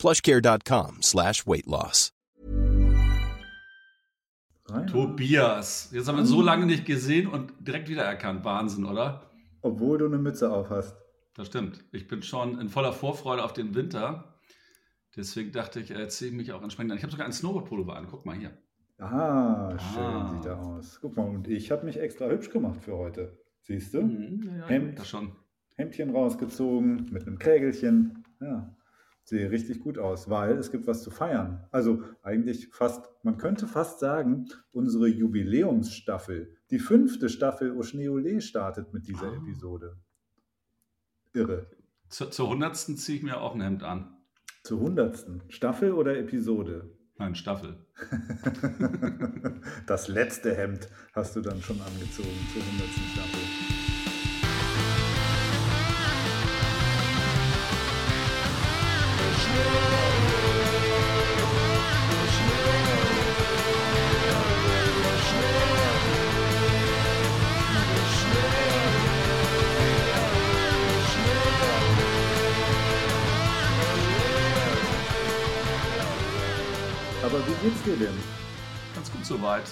plushcare.com slash weight loss. Tobias, jetzt haben wir so lange nicht gesehen und direkt wiedererkannt. Wahnsinn, oder? Obwohl du eine Mütze auf hast. Das stimmt. Ich bin schon in voller Vorfreude auf den Winter. Deswegen dachte ich, erzähle mich auch entsprechend an. Ich habe sogar ein Snowboard-Pullover an. Guck mal hier. Ah, schön ah. sieht er aus. Guck mal, und ich habe mich extra hübsch gemacht für heute. Siehst du? Mhm, ja, Hemd, das schon. Hemdchen rausgezogen mit einem Krägelchen. Ja, sehe richtig gut aus, weil es gibt was zu feiern. Also eigentlich fast, man könnte fast sagen, unsere Jubiläumsstaffel, die fünfte Staffel Oschneole startet mit dieser oh. Episode. Irre. Zu, zur hundertsten ziehe ich mir auch ein Hemd an. Zur hundertsten? Staffel oder Episode? Nein, Staffel. das letzte Hemd hast du dann schon angezogen zur hundertsten Staffel. Geht's dir denn? Ganz gut soweit.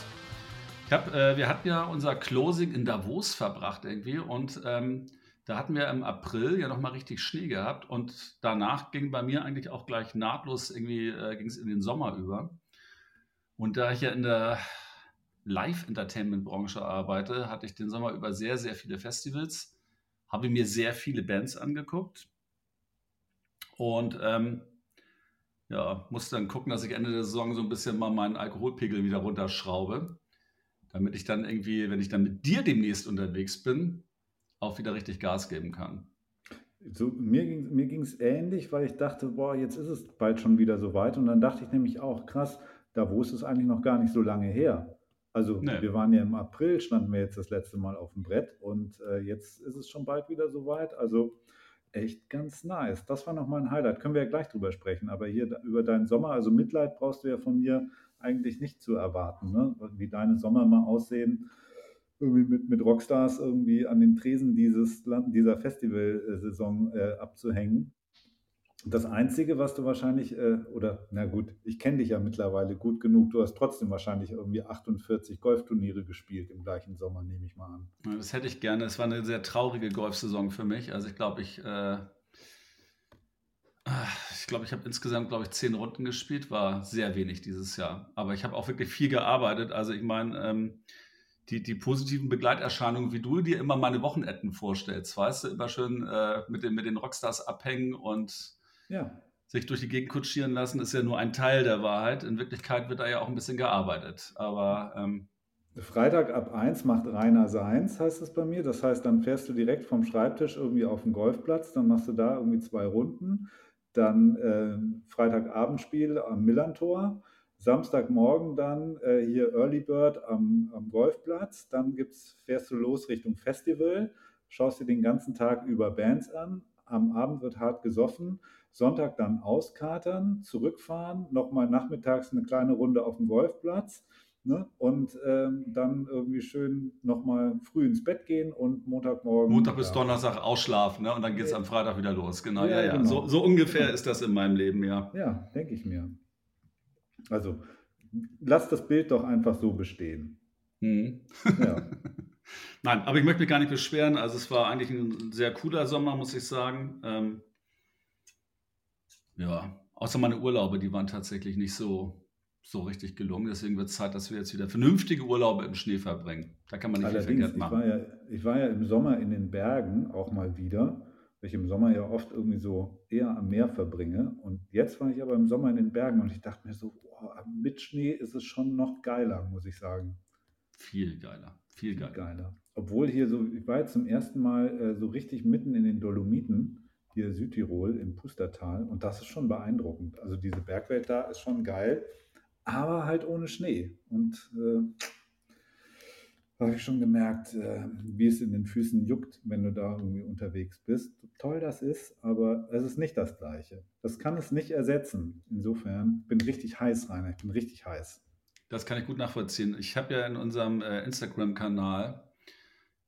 Ich hab, äh, wir hatten ja unser Closing in Davos verbracht irgendwie und ähm, da hatten wir im April ja nochmal richtig Schnee gehabt und danach ging bei mir eigentlich auch gleich nahtlos irgendwie äh, ging es in den Sommer über. Und da ich ja in der Live-Entertainment-Branche arbeite, hatte ich den Sommer über sehr, sehr viele Festivals, habe mir sehr viele Bands angeguckt und ähm, ja, muss dann gucken, dass ich Ende der Saison so ein bisschen mal meinen Alkoholpegel wieder runterschraube, damit ich dann irgendwie, wenn ich dann mit dir demnächst unterwegs bin, auch wieder richtig Gas geben kann. So, mir ging es ähnlich, weil ich dachte, boah, jetzt ist es bald schon wieder so weit. Und dann dachte ich nämlich auch, krass, da wo ist es eigentlich noch gar nicht so lange her. Also nee. wir waren ja im April, standen wir jetzt das letzte Mal auf dem Brett und äh, jetzt ist es schon bald wieder so weit. Also echt ganz nice. Das war nochmal ein Highlight. Können wir ja gleich drüber sprechen. Aber hier über deinen Sommer, also Mitleid brauchst du ja von mir eigentlich nicht zu erwarten, ne? wie deine Sommer mal aussehen. Irgendwie mit, mit Rockstars irgendwie an den Tresen dieses, dieser Festivalsaison äh, abzuhängen. Das Einzige, was du wahrscheinlich, äh, oder na gut, ich kenne dich ja mittlerweile gut genug, du hast trotzdem wahrscheinlich irgendwie 48 Golfturniere gespielt im gleichen Sommer, nehme ich mal an. Das hätte ich gerne. Es war eine sehr traurige Golfsaison für mich. Also ich glaube, ich, äh, ich glaube, ich habe insgesamt, glaube ich, zehn Runden gespielt, war sehr wenig dieses Jahr. Aber ich habe auch wirklich viel gearbeitet. Also ich meine, ähm, die, die positiven Begleiterscheinungen, wie du dir immer meine Wochenenden vorstellst, weißt du, immer schön äh, mit, den, mit den Rockstars abhängen und ja. Sich durch die Gegend kutschieren lassen, ist ja nur ein Teil der Wahrheit. In Wirklichkeit wird da ja auch ein bisschen gearbeitet. Aber ähm, Freitag ab 1 macht Rainer seins, heißt es bei mir. Das heißt, dann fährst du direkt vom Schreibtisch irgendwie auf den Golfplatz, dann machst du da irgendwie zwei Runden. Dann äh, Freitagabendspiel am Millantor. Samstagmorgen dann äh, hier Early Bird am, am Golfplatz. Dann gibt's, fährst du los Richtung Festival, schaust dir den ganzen Tag über Bands an. Am Abend wird hart gesoffen. Sonntag dann auskatern, zurückfahren, nochmal nachmittags eine kleine Runde auf dem Golfplatz ne? und ähm, dann irgendwie schön nochmal früh ins Bett gehen und Montagmorgen. Montag bis ja. Donnerstag ausschlafen ne? und dann geht es am Freitag wieder los. Genau, ja, ja. ja. Genau. So, so, ungefähr genau. ist das in meinem Leben, ja. Ja, denke ich mir. Also lass das Bild doch einfach so bestehen. Hm. Ja. Nein, aber ich möchte mich gar nicht beschweren. Also es war eigentlich ein sehr cooler Sommer, muss ich sagen. Ähm, ja, außer meine Urlaube, die waren tatsächlich nicht so, so richtig gelungen. Deswegen wird es Zeit, dass wir jetzt wieder vernünftige Urlaube im Schnee verbringen. Da kann man nicht Allerdings, viel verkehrt machen. Ich war, ja, ich war ja im Sommer in den Bergen auch mal wieder, weil ich im Sommer ja oft irgendwie so eher am Meer verbringe. Und jetzt war ich aber im Sommer in den Bergen und ich dachte mir so, oh, mit Schnee ist es schon noch geiler, muss ich sagen. Viel geiler, viel geiler. geiler. Obwohl hier so, ich war jetzt zum ersten Mal äh, so richtig mitten in den Dolomiten hier Südtirol im Pustertal und das ist schon beeindruckend. Also diese Bergwelt da ist schon geil, aber halt ohne Schnee. Und äh, habe ich schon gemerkt, äh, wie es in den Füßen juckt, wenn du da irgendwie unterwegs bist. Toll das ist, aber es ist nicht das Gleiche. Das kann es nicht ersetzen. Insofern bin ich richtig heiß, Rainer. Ich bin richtig heiß. Das kann ich gut nachvollziehen. Ich habe ja in unserem äh, Instagram-Kanal,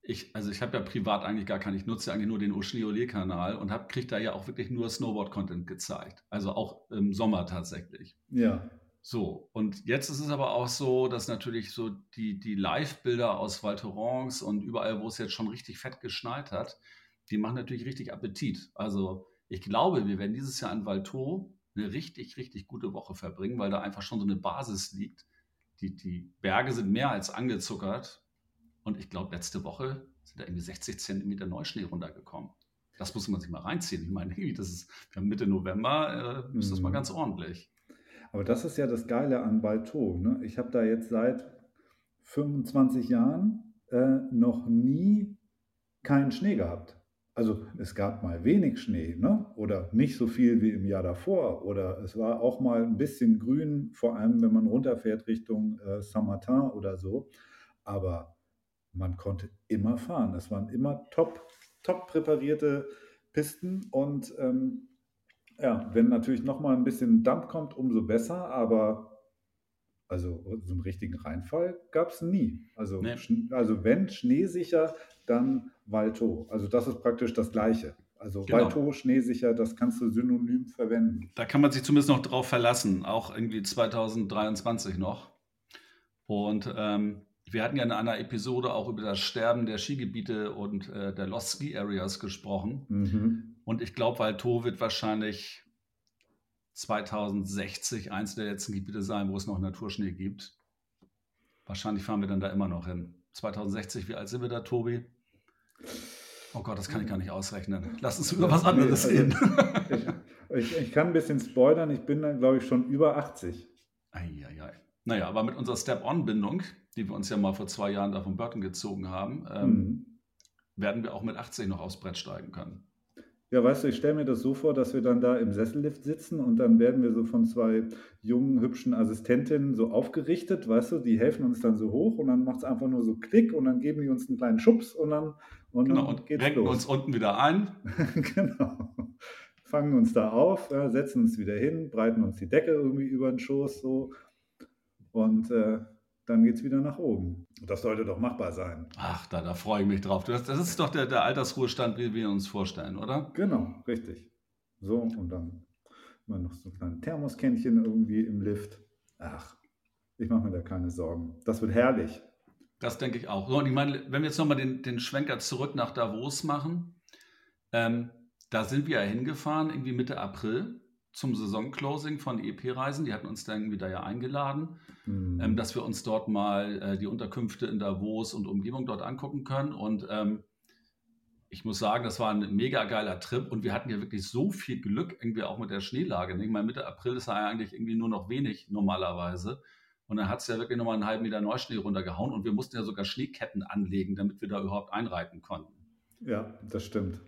ich, also ich habe ja privat eigentlich gar keinen, ich nutze eigentlich nur den Oschniole-Kanal und kriege da ja auch wirklich nur Snowboard-Content gezeigt. Also auch im Sommer tatsächlich. Ja. So, und jetzt ist es aber auch so, dass natürlich so die, die Live-Bilder aus Val Thorens und überall, wo es jetzt schon richtig fett geschneit hat, die machen natürlich richtig Appetit. Also ich glaube, wir werden dieses Jahr in Val Thor eine richtig, richtig gute Woche verbringen, weil da einfach schon so eine Basis liegt. Die, die Berge sind mehr als angezuckert. Und ich glaube, letzte Woche sind da irgendwie 60 Zentimeter Neuschnee runtergekommen. Das muss man sich mal reinziehen. Ich meine, das ist, wir haben Mitte November, äh, ist das mal mhm. ganz ordentlich. Aber das ist ja das Geile an Balto. Ne? Ich habe da jetzt seit 25 Jahren äh, noch nie keinen Schnee gehabt. Also es gab mal wenig Schnee ne? oder nicht so viel wie im Jahr davor oder es war auch mal ein bisschen grün, vor allem wenn man runterfährt Richtung äh, Saint-Martin oder so. Aber man konnte immer fahren. Es waren immer top, top präparierte Pisten und ähm, ja, wenn natürlich noch mal ein bisschen Dampf kommt, umso besser, aber also so einen richtigen Reinfall gab es nie. Also, nee. also wenn schneesicher, dann Walto. Also das ist praktisch das Gleiche. Also genau. Walto, schneesicher, das kannst du synonym verwenden. Da kann man sich zumindest noch drauf verlassen, auch irgendwie 2023 noch. Und ähm, wir hatten ja in einer Episode auch über das Sterben der Skigebiete und äh, der Lost Ski Areas gesprochen. Mhm. Und ich glaube, Walto wird wahrscheinlich 2060 eins der letzten Gebiete sein, wo es noch Naturschnee gibt. Wahrscheinlich fahren wir dann da immer noch hin. 2060, wie alt sind wir da, Tobi? Oh Gott, das kann ich gar nicht ausrechnen. Lass uns über was anderes also, reden. ich, ich, kann ein bisschen spoilern, ich bin dann, glaube ich, schon über 80. Eieiei. Naja, aber mit unserer Step-On-Bindung, die wir uns ja mal vor zwei Jahren da von Burton gezogen haben, ähm, mhm. werden wir auch mit 80 noch aufs Brett steigen können. Ja, weißt du, ich stelle mir das so vor, dass wir dann da im Sessellift sitzen und dann werden wir so von zwei jungen, hübschen Assistentinnen so aufgerichtet, weißt du, die helfen uns dann so hoch und dann macht es einfach nur so Klick und dann geben die uns einen kleinen Schubs und dann, und genau, dann und geht's los. uns unten wieder ein. genau. Fangen uns da auf, ja, setzen uns wieder hin, breiten uns die Decke irgendwie über den Schoß so und äh, dann geht es wieder nach oben. Das sollte doch machbar sein. Ach, da, da freue ich mich drauf. Das, das ist doch der, der Altersruhestand, wie wir uns vorstellen, oder? Genau, richtig. So, und dann immer noch so ein kleines Thermoskännchen irgendwie im Lift. Ach, ich mache mir da keine Sorgen. Das wird herrlich. Das denke ich auch. So, und ich meine, wenn wir jetzt nochmal den, den Schwenker zurück nach Davos machen, ähm, da sind wir ja hingefahren, irgendwie Mitte April zum Saisonclosing von EP-Reisen. Die hatten uns dann irgendwie da ja eingeladen, mhm. ähm, dass wir uns dort mal äh, die Unterkünfte in Davos und Umgebung dort angucken können. Und ähm, ich muss sagen, das war ein mega geiler Trip und wir hatten ja wirklich so viel Glück irgendwie auch mit der Schneelage. Ich meine, Mitte April ist ja eigentlich irgendwie nur noch wenig normalerweise. Und dann hat es ja wirklich nochmal einen halben Meter Neuschnee runtergehauen und wir mussten ja sogar Schneeketten anlegen, damit wir da überhaupt einreiten konnten. Ja, das stimmt.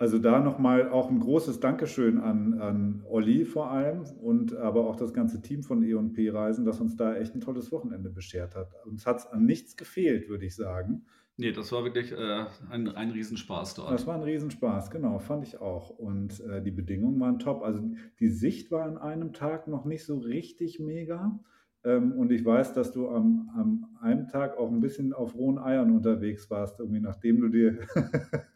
Also da nochmal auch ein großes Dankeschön an, an Olli vor allem und aber auch das ganze Team von E&P Reisen, das uns da echt ein tolles Wochenende beschert hat. Uns hat es an nichts gefehlt, würde ich sagen. Nee, das war wirklich äh, ein, ein Riesenspaß dort. Das war ein Riesenspaß, genau, fand ich auch. Und äh, die Bedingungen waren top. Also die Sicht war an einem Tag noch nicht so richtig mega. Ähm, und ich weiß, dass du am, am einem Tag auch ein bisschen auf rohen Eiern unterwegs warst, irgendwie nachdem du dir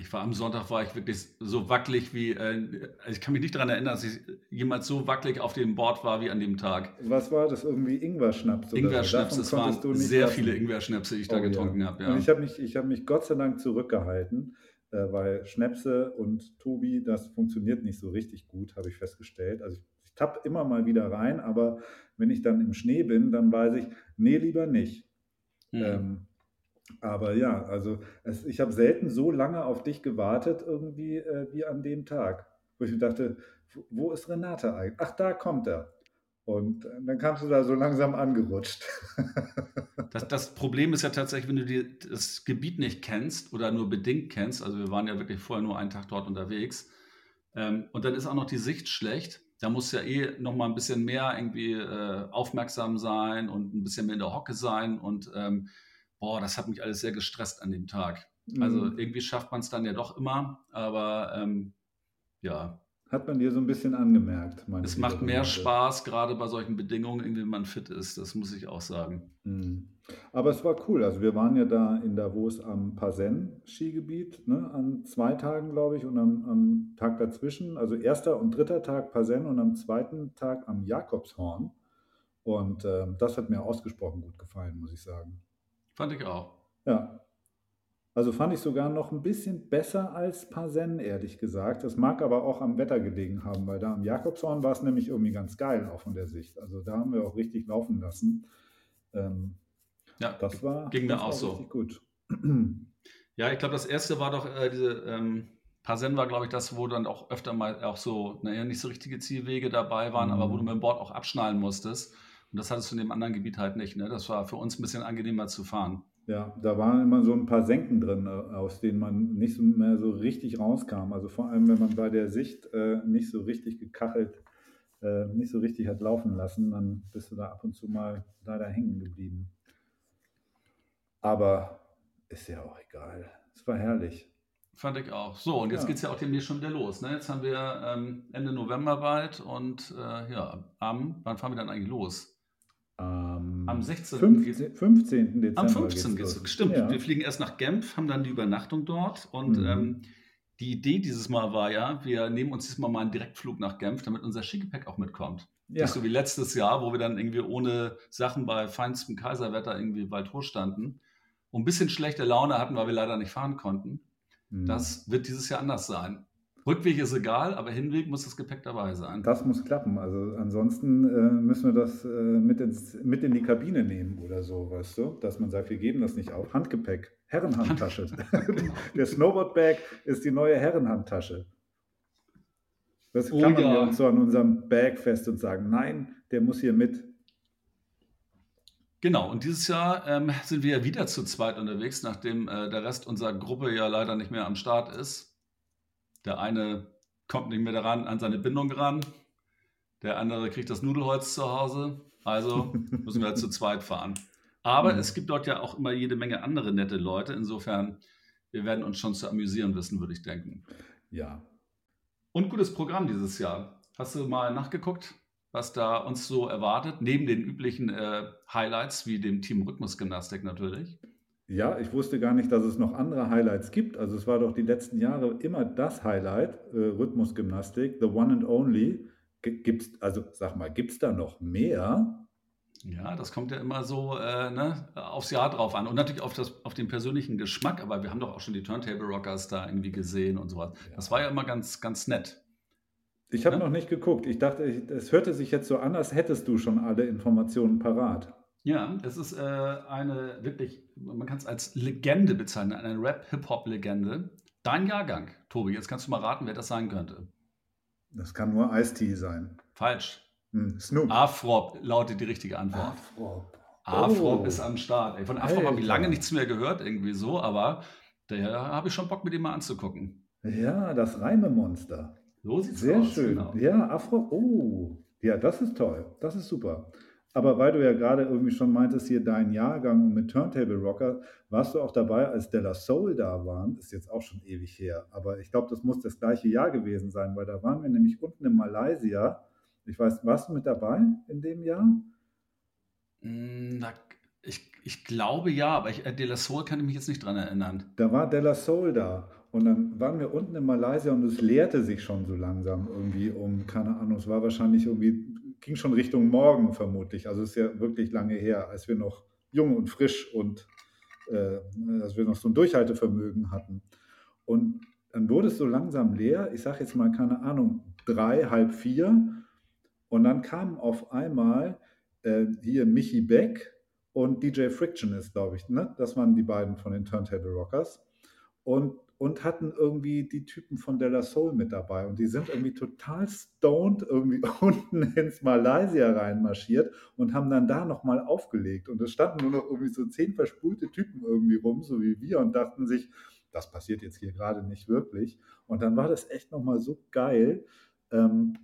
Ich war am Sonntag, war ich wirklich so wackelig wie, äh, ich kann mich nicht daran erinnern, dass ich jemals so wackelig auf dem Board war wie an dem Tag. Was war das? Irgendwie Ingwer-Schnaps? Ingwer-Schnaps, es waren sehr lassen. viele Ingwer-Schnäpse, die ich oh, da getrunken ja. habe. Ja. Und ich habe mich, hab mich Gott sei Dank zurückgehalten, äh, weil Schnäpse und Tobi, das funktioniert nicht so richtig gut, habe ich festgestellt. Also ich, ich tapp immer mal wieder rein, aber wenn ich dann im Schnee bin, dann weiß ich, nee, lieber nicht. Hm. Ähm, aber ja, also es, ich habe selten so lange auf dich gewartet irgendwie äh, wie an dem Tag, wo ich mir dachte, wo ist Renate eigentlich? Ach, da kommt er. Und dann kamst du da so langsam angerutscht. Das, das, Problem ist ja tatsächlich, wenn du die, das Gebiet nicht kennst oder nur bedingt kennst, also wir waren ja wirklich vorher nur einen Tag dort unterwegs, ähm, und dann ist auch noch die Sicht schlecht, da muss ja eh noch mal ein bisschen mehr irgendwie äh, aufmerksam sein und ein bisschen mehr in der Hocke sein. Und ähm, boah, das hat mich alles sehr gestresst an dem Tag. Also mhm. irgendwie schafft man es dann ja doch immer, aber ähm, ja. Hat man dir so ein bisschen angemerkt? Es macht mehr Spaß, gerade bei solchen Bedingungen, irgendwie wenn man fit ist. Das muss ich auch sagen. Mhm. Aber es war cool. Also wir waren ja da in Davos am Parsen-Skigebiet, ne? an zwei Tagen, glaube ich, und am, am, Tag dazwischen, also erster und dritter Tag Parsen und am zweiten Tag am Jakobshorn. Und äh, das hat mir ausgesprochen gut gefallen, muss ich sagen. Fand ich auch. Ja, also fand ich sogar noch ein bisschen besser als Parsen, ehrlich gesagt. Das mag aber auch am Wetter gelegen haben, weil da am Jakobshorn war es nämlich irgendwie ganz geil, auch von der Sicht. Also da haben wir auch richtig laufen lassen. Ähm, ja, das war, ging das mir auch so. gut. Ja, ich glaube, das erste war doch äh, diese ähm, Parsen war, glaube ich, das, wo dann auch öfter mal auch so, naja, nicht so richtige Zielwege dabei waren, mhm. aber wo du mit dem Board auch abschnallen musstest. Und das hattest du in dem anderen Gebiet halt nicht. Ne? Das war für uns ein bisschen angenehmer zu fahren. Ja, da waren immer so ein paar Senken drin, äh, aus denen man nicht mehr so richtig rauskam. Also vor allem, wenn man bei der Sicht äh, nicht so richtig gekachelt, äh, nicht so richtig hat laufen lassen, dann bist du da ab und zu mal leider hängen geblieben. Aber ist ja auch egal. Es war herrlich. Fand ich auch. So, und jetzt ja. geht es ja auch demnächst schon wieder los. Ne? Jetzt haben wir ähm, Ende November bald und äh, ja, am, wann fahren wir dann eigentlich los? Am, am 16. 15, 15. Dezember. Am 15. geht's los. Stimmt. Ja. Wir fliegen erst nach Genf, haben dann die Übernachtung dort und mhm. ähm, die Idee dieses Mal war ja, wir nehmen uns diesmal mal einen Direktflug nach Genf, damit unser Skigepäck auch mitkommt. Ja. Nicht so wie letztes Jahr, wo wir dann irgendwie ohne Sachen bei feinstem Kaiserwetter irgendwie weit hoch standen und ein bisschen schlechte Laune hatten, weil wir leider nicht fahren konnten. Mhm. Das wird dieses Jahr anders sein. Rückweg ist egal, aber Hinweg muss das Gepäck dabei sein. Das muss klappen. Also ansonsten äh, müssen wir das äh, mit, ins, mit in die Kabine nehmen oder so, weißt du? Dass man sagt, wir geben das nicht auf. Handgepäck, Herrenhandtasche. genau. Der Snowboardbag ist die neue Herrenhandtasche. Das oh, klammern ja. wir uns so an unserem Bag fest und sagen, nein, der muss hier mit. Genau, und dieses Jahr ähm, sind wir ja wieder zu zweit unterwegs, nachdem äh, der Rest unserer Gruppe ja leider nicht mehr am Start ist. Der eine kommt nicht mehr daran, an seine Bindung ran. Der andere kriegt das Nudelholz zu Hause. Also müssen wir zu zweit fahren. Aber mhm. es gibt dort ja auch immer jede Menge andere nette Leute. Insofern, wir werden uns schon zu amüsieren wissen, würde ich denken. Ja. Und gutes Programm dieses Jahr. Hast du mal nachgeguckt, was da uns so erwartet? Neben den üblichen äh, Highlights wie dem Team Rhythmusgymnastik natürlich. Ja, ich wusste gar nicht, dass es noch andere Highlights gibt. Also es war doch die letzten Jahre immer das Highlight, äh, Rhythmusgymnastik, the one and only. Gibt's, also sag mal, gibt es da noch mehr? Ja, das kommt ja immer so äh, ne, aufs Jahr drauf an und natürlich auf, das, auf den persönlichen Geschmack, aber wir haben doch auch schon die Turntable Rockers da irgendwie gesehen und sowas. Ja. Das war ja immer ganz, ganz nett. Ich habe ja? noch nicht geguckt. Ich dachte, es hörte sich jetzt so an, als hättest du schon alle Informationen parat. Ja, es ist äh, eine wirklich, man kann es als Legende bezeichnen, eine Rap-Hip-Hop-Legende. Dein Jahrgang, Tobi, jetzt kannst du mal raten, wer das sein könnte. Das kann nur Ice-T sein. Falsch. Hm, Snoop. Afrop lautet die richtige Antwort. Afrop. Afrop oh. ist am Start. Ey, von Afrop habe ich lange nichts mehr gehört, irgendwie so, aber da habe ich schon Bock, mit ihm mal anzugucken. Ja, das Reimemonster. So sieht's Sehr aus. Sehr schön. Genau. Ja, Afro. Oh, ja, das ist toll. Das ist super. Aber weil du ja gerade irgendwie schon meintest, hier dein Jahrgang mit Turntable Rocker, warst du auch dabei, als Della Soul da waren? Ist jetzt auch schon ewig her. Aber ich glaube, das muss das gleiche Jahr gewesen sein, weil da waren wir nämlich unten in Malaysia. Ich weiß, warst du mit dabei in dem Jahr? Hm, na, ich, ich glaube ja, aber ich, äh, Della Soul kann ich mich jetzt nicht dran erinnern. Da war Della Soul da. Und dann waren wir unten in Malaysia und es leerte sich schon so langsam irgendwie um, keine Ahnung, es war wahrscheinlich irgendwie ging schon Richtung Morgen vermutlich. Also ist ja wirklich lange her, als wir noch jung und frisch und äh, als wir noch so ein Durchhaltevermögen hatten. Und dann wurde es so langsam leer. Ich sage jetzt mal, keine Ahnung, drei, halb vier. Und dann kamen auf einmal äh, hier Michi Beck und DJ Friction ist, glaube ich. Ne? Das waren die beiden von den Turntable Rockers. Und und hatten irgendwie die Typen von Della Soul mit dabei. Und die sind irgendwie total stoned irgendwie unten ins Malaysia reinmarschiert und haben dann da nochmal aufgelegt. Und es standen nur noch irgendwie so zehn verspulte Typen irgendwie rum, so wie wir, und dachten sich, das passiert jetzt hier gerade nicht wirklich. Und dann war das echt nochmal so geil. Ähm,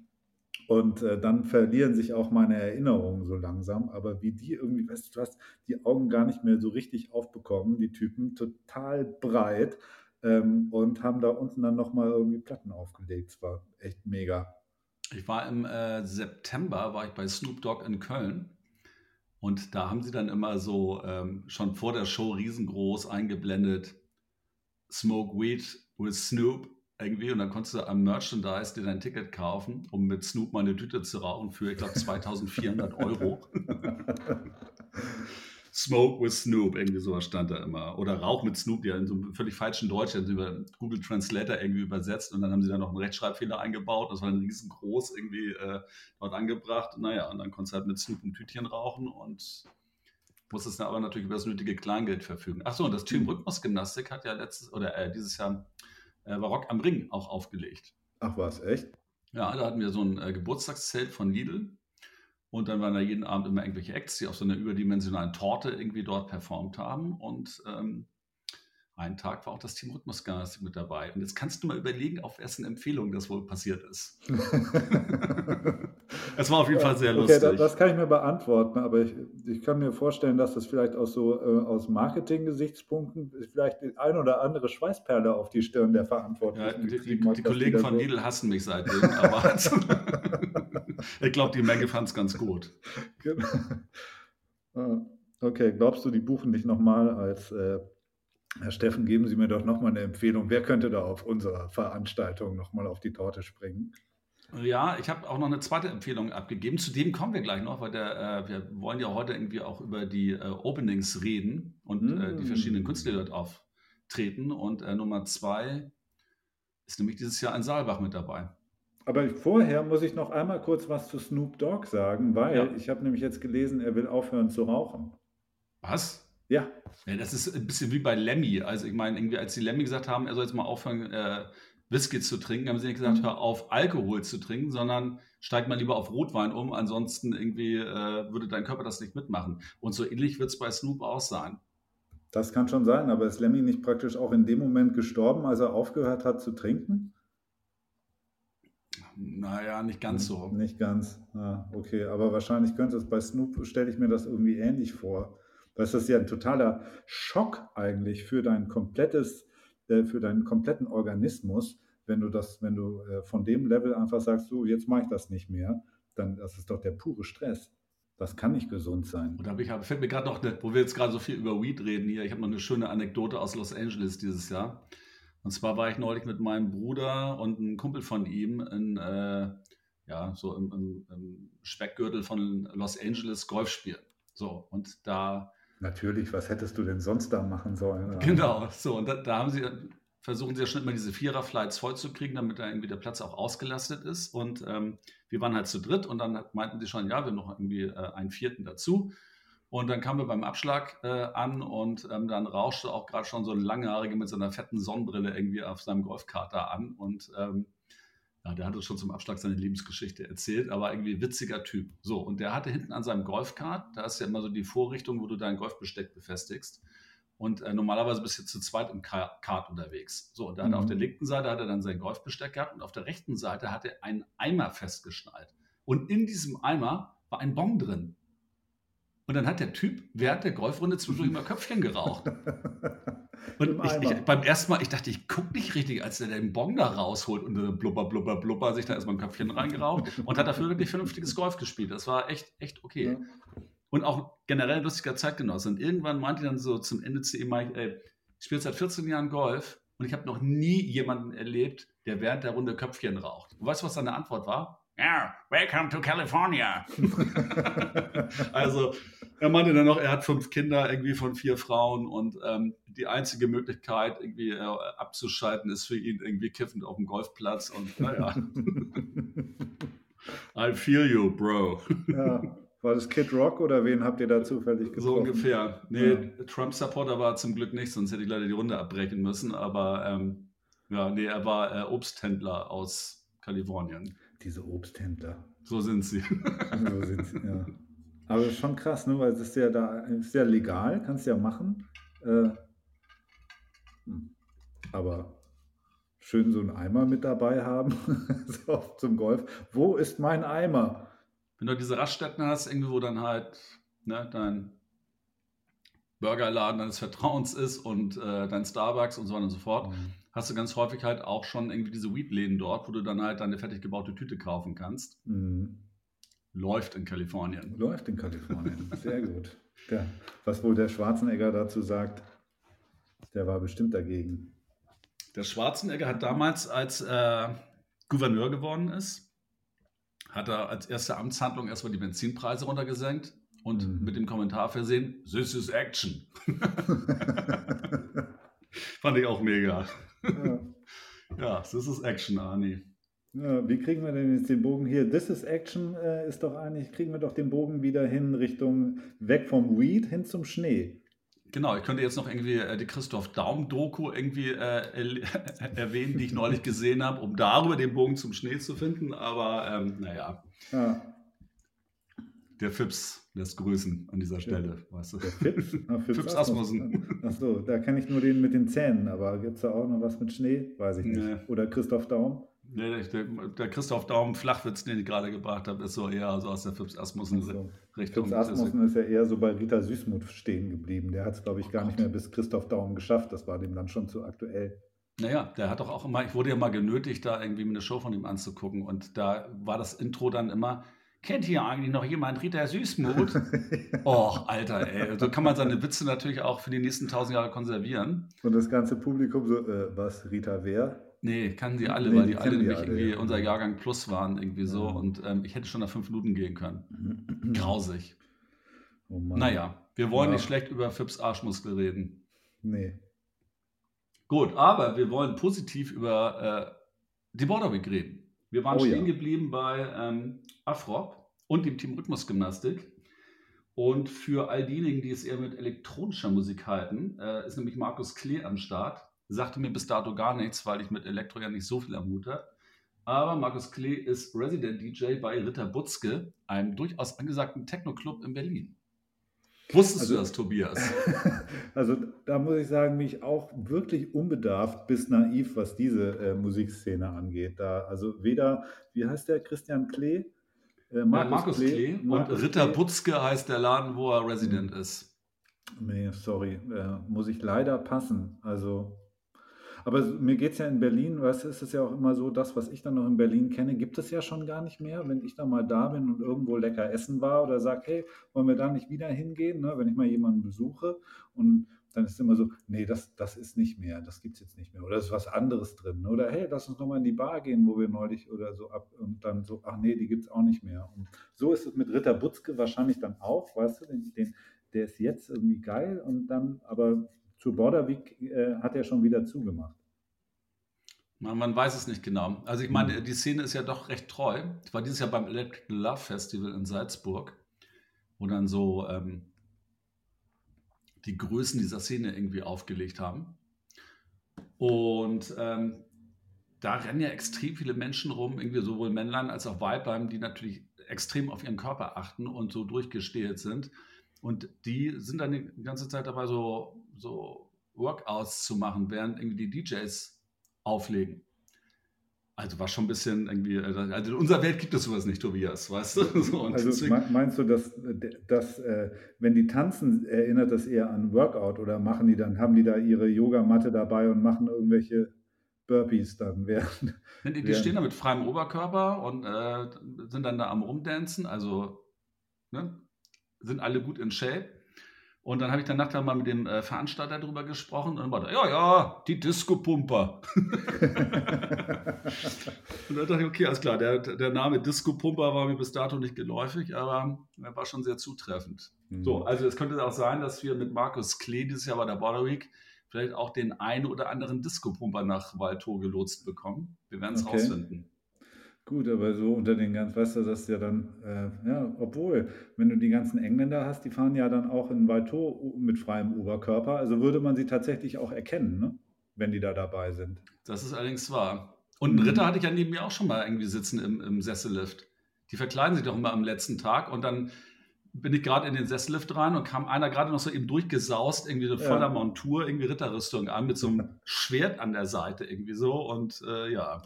Und äh, dann verlieren sich auch meine Erinnerungen so langsam. Aber wie die irgendwie, weißt du, du hast die Augen gar nicht mehr so richtig aufbekommen, die Typen, total breit ähm, und haben da unten dann nochmal irgendwie Platten aufgelegt. Es war echt mega. Ich war im äh, September, war ich bei Snoop Dogg in Köln. Und da haben sie dann immer so ähm, schon vor der Show riesengroß eingeblendet, Smoke Weed with Snoop irgendwie und dann konntest du am Merchandise dir dein Ticket kaufen, um mit Snoop mal eine Tüte zu rauchen für, ich glaube, 2400 Euro. Smoke with Snoop, irgendwie sowas stand da immer. Oder Rauch mit Snoop, die in so einem völlig falschen Deutsch über Google Translator irgendwie übersetzt und dann haben sie da noch einen Rechtschreibfehler eingebaut. Das war dann riesengroß irgendwie äh, dort angebracht. Naja, und dann konntest du halt mit Snoop ein Tütchen rauchen und musstest dann aber natürlich über das nötige Kleingeld verfügen. Achso, und das Team Rhythmusgymnastik hat ja letztes oder äh, dieses Jahr äh, Barock am Ring auch aufgelegt. Ach was, echt? Ja, da hatten wir so ein äh, Geburtstagszelt von Lidl. Und dann waren da jeden Abend immer irgendwelche Acts, die auf so einer überdimensionalen Torte irgendwie dort performt haben. Und ähm, einen Tag war auch das Team Rhythmusgymnastik mit dabei. Und jetzt kannst du mal überlegen, auf wessen Empfehlung das wohl passiert ist. Es war auf jeden Fall sehr okay, lustig. Das, das kann ich mir beantworten, aber ich, ich kann mir vorstellen, dass das vielleicht aus so äh, aus Marketing-Gesichtspunkten vielleicht die ein oder andere Schweißperle auf die Stirn der Verantwortlichen ja, die, die, die Kollegen von. Lidl hassen mich seitdem, aber ich glaube, die Menge fand es ganz gut. Genau. Ah, okay, glaubst du, die buchen dich nochmal als äh, Herr Steffen, geben Sie mir doch nochmal eine Empfehlung. Wer könnte da auf unserer Veranstaltung nochmal auf die Torte springen? Ja, ich habe auch noch eine zweite Empfehlung abgegeben. Zu dem kommen wir gleich noch, weil der, äh, wir wollen ja heute irgendwie auch über die äh, Openings reden und mm. äh, die verschiedenen mm. Künstler dort auftreten. Und äh, Nummer zwei ist nämlich dieses Jahr ein Saalbach mit dabei. Aber vorher muss ich noch einmal kurz was zu Snoop Dogg sagen, weil ja. ich habe nämlich jetzt gelesen, er will aufhören zu rauchen. Was? Ja. ja. Das ist ein bisschen wie bei Lemmy. Also ich meine, irgendwie, als die Lemmy gesagt haben, er soll jetzt mal aufhören, äh, Whisky zu trinken, haben sie nicht gesagt, mhm. hör auf, Alkohol zu trinken, sondern steig mal lieber auf Rotwein um, ansonsten irgendwie äh, würde dein Körper das nicht mitmachen. Und so ähnlich wird es bei Snoop auch sein. Das kann schon sein, aber ist Lemmy nicht praktisch auch in dem Moment gestorben, als er aufgehört hat zu trinken? Naja, nicht ganz so. Nicht ganz. Ah, okay, aber wahrscheinlich könnte es bei Snoop, stelle ich mir das irgendwie ähnlich vor. Das ist ja ein totaler Schock eigentlich für dein komplettes, äh, für deinen kompletten Organismus, wenn du das, wenn du äh, von dem Level einfach sagst, so, jetzt mache ich das nicht mehr, dann das ist doch der pure Stress. Das kann nicht gesund sein. Und da ich, fällt mir gerade noch, eine, wo wir jetzt gerade so viel über Weed reden hier, ich habe noch eine schöne Anekdote aus Los Angeles dieses Jahr. Und zwar war ich neulich mit meinem Bruder und einem Kumpel von ihm in, äh, ja, so im, im, im, Speckgürtel von Los Angeles Golf spielen. So, und da. Natürlich, was hättest du denn sonst da machen sollen? Genau, so, und da, da haben sie versuchen sie ja schon immer diese Vierer-Flights vollzukriegen, damit da irgendwie der Platz auch ausgelastet ist. Und ähm, wir waren halt zu dritt und dann meinten sie schon, ja, wir haben noch irgendwie äh, einen vierten dazu. Und dann kamen wir beim Abschlag äh, an und ähm, dann rauschte auch gerade schon so ein Langhaarige mit so einer fetten Sonnenbrille irgendwie auf seinem Golfkater an. Und ähm, ja, der hat uns schon zum Abschlag seine Lebensgeschichte erzählt, aber irgendwie witziger Typ. So, und der hatte hinten an seinem Golfkart, da ist ja immer so die Vorrichtung, wo du dein Golfbesteck befestigst. Und äh, normalerweise bist du zu zweit im Kart unterwegs. So, und da hat mhm. auf der linken Seite hat er dann sein Golfbesteck gehabt und auf der rechten Seite hat er einen Eimer festgeschnallt. Und in diesem Eimer war ein Bon drin. Und dann hat der Typ während der Golfrunde zwischendurch mal Köpfchen geraucht. Und ich, ich, beim ersten Mal, ich dachte, ich gucke nicht richtig, als der den Bon da rausholt und blubber, blubber, blubber, sich da erstmal ein Köpfchen reingeraucht und hat dafür wirklich vernünftiges Golf gespielt. Das war echt, echt okay. Ja und auch generell ein lustiger Zeitgenosse. Und irgendwann meinte ich dann so zum Ende zu ihm, ey, ich spiele seit 14 Jahren Golf und ich habe noch nie jemanden erlebt, der während der Runde Köpfchen raucht. Und weißt du, was seine Antwort war? Ja, yeah, welcome to California. also er meinte dann noch, er hat fünf Kinder, irgendwie von vier Frauen und ähm, die einzige Möglichkeit, irgendwie äh, abzuschalten, ist für ihn irgendwie kiffend auf dem Golfplatz und naja. I feel you, bro. Ja. War das Kid Rock oder wen habt ihr da zufällig getroffen? So ungefähr. Nee, ja. Trump-Supporter war zum Glück nicht, sonst hätte ich leider die Runde abbrechen müssen. Aber ähm, ja, nee, er war äh, Obsthändler aus Kalifornien. Diese Obsthändler. So sind sie. so sind sie, ja. Aber schon krass, ne? weil es ist ja da ist ja legal, kannst du ja machen. Äh, hm. aber schön so einen Eimer mit dabei haben, so zum Golf. Wo ist mein Eimer? Wenn du diese Raststätten hast, irgendwie, wo dann halt ne, dein Burgerladen deines Vertrauens ist und äh, dein Starbucks und so weiter und so fort, mhm. hast du ganz häufig halt auch schon irgendwie diese Weed-Läden dort, wo du dann halt deine fertig gebaute Tüte kaufen kannst. Mhm. Läuft in Kalifornien. Läuft in Kalifornien, sehr gut. Ja, was wohl der Schwarzenegger dazu sagt, der war bestimmt dagegen. Der Schwarzenegger hat damals, als äh, Gouverneur geworden ist, hat er als erste Amtshandlung erstmal die Benzinpreise runtergesenkt und mhm. mit dem Kommentar versehen, this is action. Fand ich auch mega. Ja, ja this is action, Arnie. Ja, wie kriegen wir denn jetzt den Bogen hier? This is Action äh, ist doch eigentlich, kriegen wir doch den Bogen wieder hin Richtung weg vom Weed hin zum Schnee. Genau, ich könnte jetzt noch irgendwie äh, die Christoph Daum-Doku irgendwie äh, erwähnen, die ich neulich gesehen habe, um darüber den Bogen zum Schnee zu finden. Aber ähm, naja. Ja. Der Fips lässt grüßen an dieser Stelle, ja. weißt du. Der Fips? Ah, Fips, Fips Asmussen. Achso, da kenne ich nur den mit den Zähnen, aber gibt es da auch noch was mit Schnee? Weiß ich nicht. Nee. Oder Christoph Daum? Nee, der, der, Christoph Daum Flachwitz, den ich gerade gebracht habe, ist so eher so aus der Fips Asmussen so. Richtung. Fips Asmussen ist ja eher so bei Rita Süßmuth stehen geblieben. Der hat es, glaube ich, gar nicht mehr bis Christoph Daum geschafft. Das war dem dann schon zu aktuell. Naja, der hat doch auch immer, ich wurde ja mal genötigt, da irgendwie eine Show von ihm anzugucken. Und da war das Intro dann immer, kennt hier eigentlich noch jemand Rita Süßmuth? oh, Alter, ey. So kann man seine Witze natürlich auch für die nächsten tausend Jahre konservieren. Und das ganze Publikum so, äh, was, Rita wer? Nee, kann sie alle, nee, weil die, die alle nämlich alle, irgendwie ja. unser Jahrgang Plus waren, irgendwie so. Ja. Und ähm, ich hätte schon nach fünf Minuten gehen können. Grausig. Oh naja, wir wollen ja. nicht schlecht über Fips Arschmuskel reden. Nee. Gut, aber wir wollen positiv über äh, die Border Week reden. Wir waren oh, stehen geblieben bei ähm, Afrop und dem Team Rhythmusgymnastik. Und für all diejenigen, die es eher mit elektronischer Musik halten, äh, ist nämlich Markus Klee am Start sagte mir bis dato gar nichts, weil ich mit Elektro ja nicht so viel am Hut habe. Aber Markus Klee ist Resident DJ bei Ritter Butzke, einem durchaus angesagten Techno-Club in Berlin. Wusstest also, du das, Tobias? Also da muss ich sagen, mich auch wirklich unbedarft bis naiv, was diese äh, Musikszene angeht. Da, also weder, wie heißt der, Christian Klee? Äh, Markus, ja, Markus Klee, Klee. Markus und Ritter Klee. Butzke heißt der Laden, wo er Resident mhm. ist. Nee, sorry, äh, muss ich leider passen. Also aber mir geht es ja in Berlin, weißt du, ist es ja auch immer so, das, was ich dann noch in Berlin kenne, gibt es ja schon gar nicht mehr. Wenn ich da mal da bin und irgendwo lecker essen war oder sage, hey, wollen wir da nicht wieder hingehen, ne? wenn ich mal jemanden besuche und dann ist es immer so, nee, das, das ist nicht mehr, das gibt es jetzt nicht mehr. Oder ist was anderes drin. Oder hey, lass uns nochmal in die Bar gehen, wo wir neulich oder so ab und dann so, ach nee, die gibt es auch nicht mehr. Und so ist es mit Ritter Butzke wahrscheinlich dann auch, weißt du, den, den, der ist jetzt irgendwie geil und dann, aber zur Border Week äh, hat er schon wieder zugemacht. Man, man, weiß es nicht genau. Also ich meine, mhm. die Szene ist ja doch recht treu. Ich war dieses Jahr beim Electric Love Festival in Salzburg, wo dann so ähm, die Größen dieser Szene irgendwie aufgelegt haben. Und ähm, da rennen ja extrem viele Menschen rum, irgendwie sowohl Männlein als auch Weiblein, die natürlich extrem auf ihren Körper achten und so durchgestählt sind. Und die sind dann die ganze Zeit dabei, so, so Workouts zu machen, während irgendwie die DJs auflegen. Also war schon ein bisschen irgendwie, also in unserer Welt gibt es sowas nicht, Tobias, weißt du? So, also deswegen, meinst du, dass, dass äh, wenn die tanzen, erinnert das eher an Workout oder machen die dann, haben die da ihre Yogamatte dabei und machen irgendwelche Burpees dann während? Die, die stehen da mit freiem Oberkörper und äh, sind dann da am Rumdancen, also ne, sind alle gut in Shape. Und dann habe ich danach dann mal mit dem äh, Veranstalter darüber gesprochen und dann war da, ja, ja, die Disco-Pumper. und dann dachte ich, okay, alles klar, der, der Name Disco-Pumper war mir bis dato nicht geläufig, aber er war schon sehr zutreffend. Mhm. So, also es könnte auch sein, dass wir mit Markus Klee dieses Jahr bei der Border Week vielleicht auch den einen oder anderen Disco-Pumper nach Walto gelotst bekommen. Wir werden es okay. rausfinden. Gut, aber so unter den ganzen, weißt du, das ist ja dann, äh, ja, obwohl, wenn du die ganzen Engländer hast, die fahren ja dann auch in Valto mit freiem Oberkörper, also würde man sie tatsächlich auch erkennen, ne? wenn die da dabei sind. Das ist allerdings wahr. Und einen Ritter hatte ich ja neben mir auch schon mal irgendwie sitzen im, im Sessellift. Die verkleiden sich doch immer am letzten Tag und dann bin ich gerade in den Sessellift rein und kam einer gerade noch so eben durchgesaust, irgendwie so voller ja. Montur, irgendwie Ritterrüstung an, mit so einem Schwert an der Seite irgendwie so. Und äh, ja,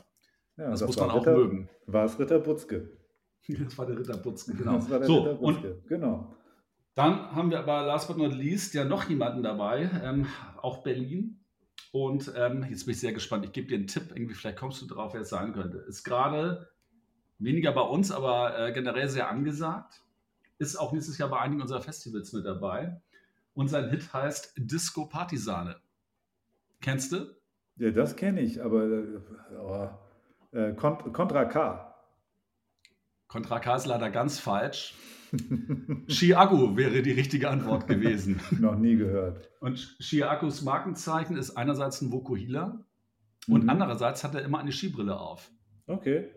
ja, das, das muss man Ritter, auch mögen. War es Ritter Butzke? Das war der Ritter Butzke, genau. Das war der so, Ritter Butzke, und genau. Dann haben wir aber last but not least ja noch jemanden dabei, ähm, auch Berlin. Und ähm, jetzt bin ich sehr gespannt. Ich gebe dir einen Tipp, irgendwie, vielleicht kommst du drauf, wer es sein könnte. Ist gerade weniger bei uns, aber äh, generell sehr angesagt. Ist auch nächstes Jahr bei einigen unserer Festivals mit dabei. Und sein Hit heißt Disco Partisane. Kennst du? Ja, das kenne ich, aber äh, oh, äh, Contra K. Contra K ist leider ganz falsch. Chiago wäre die richtige Antwort gewesen. Noch nie gehört. Und Chiagos Markenzeichen ist einerseits ein Vokuhila mhm. und andererseits hat er immer eine Skibrille auf. Okay.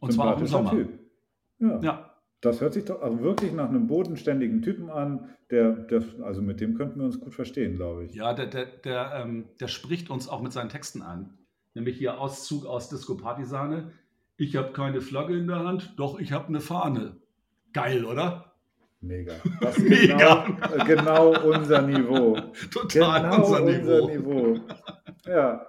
Und zwar auch im Sommer. Ja. ja. Das hört sich doch auch wirklich nach einem bodenständigen Typen an, der, der also mit dem könnten wir uns gut verstehen, glaube ich. Ja, der, der, der, ähm, der spricht uns auch mit seinen Texten an. Nämlich hier Auszug aus Disco Partisane. Ich habe keine Flagge in der Hand, doch ich habe eine Fahne. Geil, oder? Mega. Das Mega. Genau, genau unser Niveau. Total genau unser, Niveau. unser Niveau. Ja.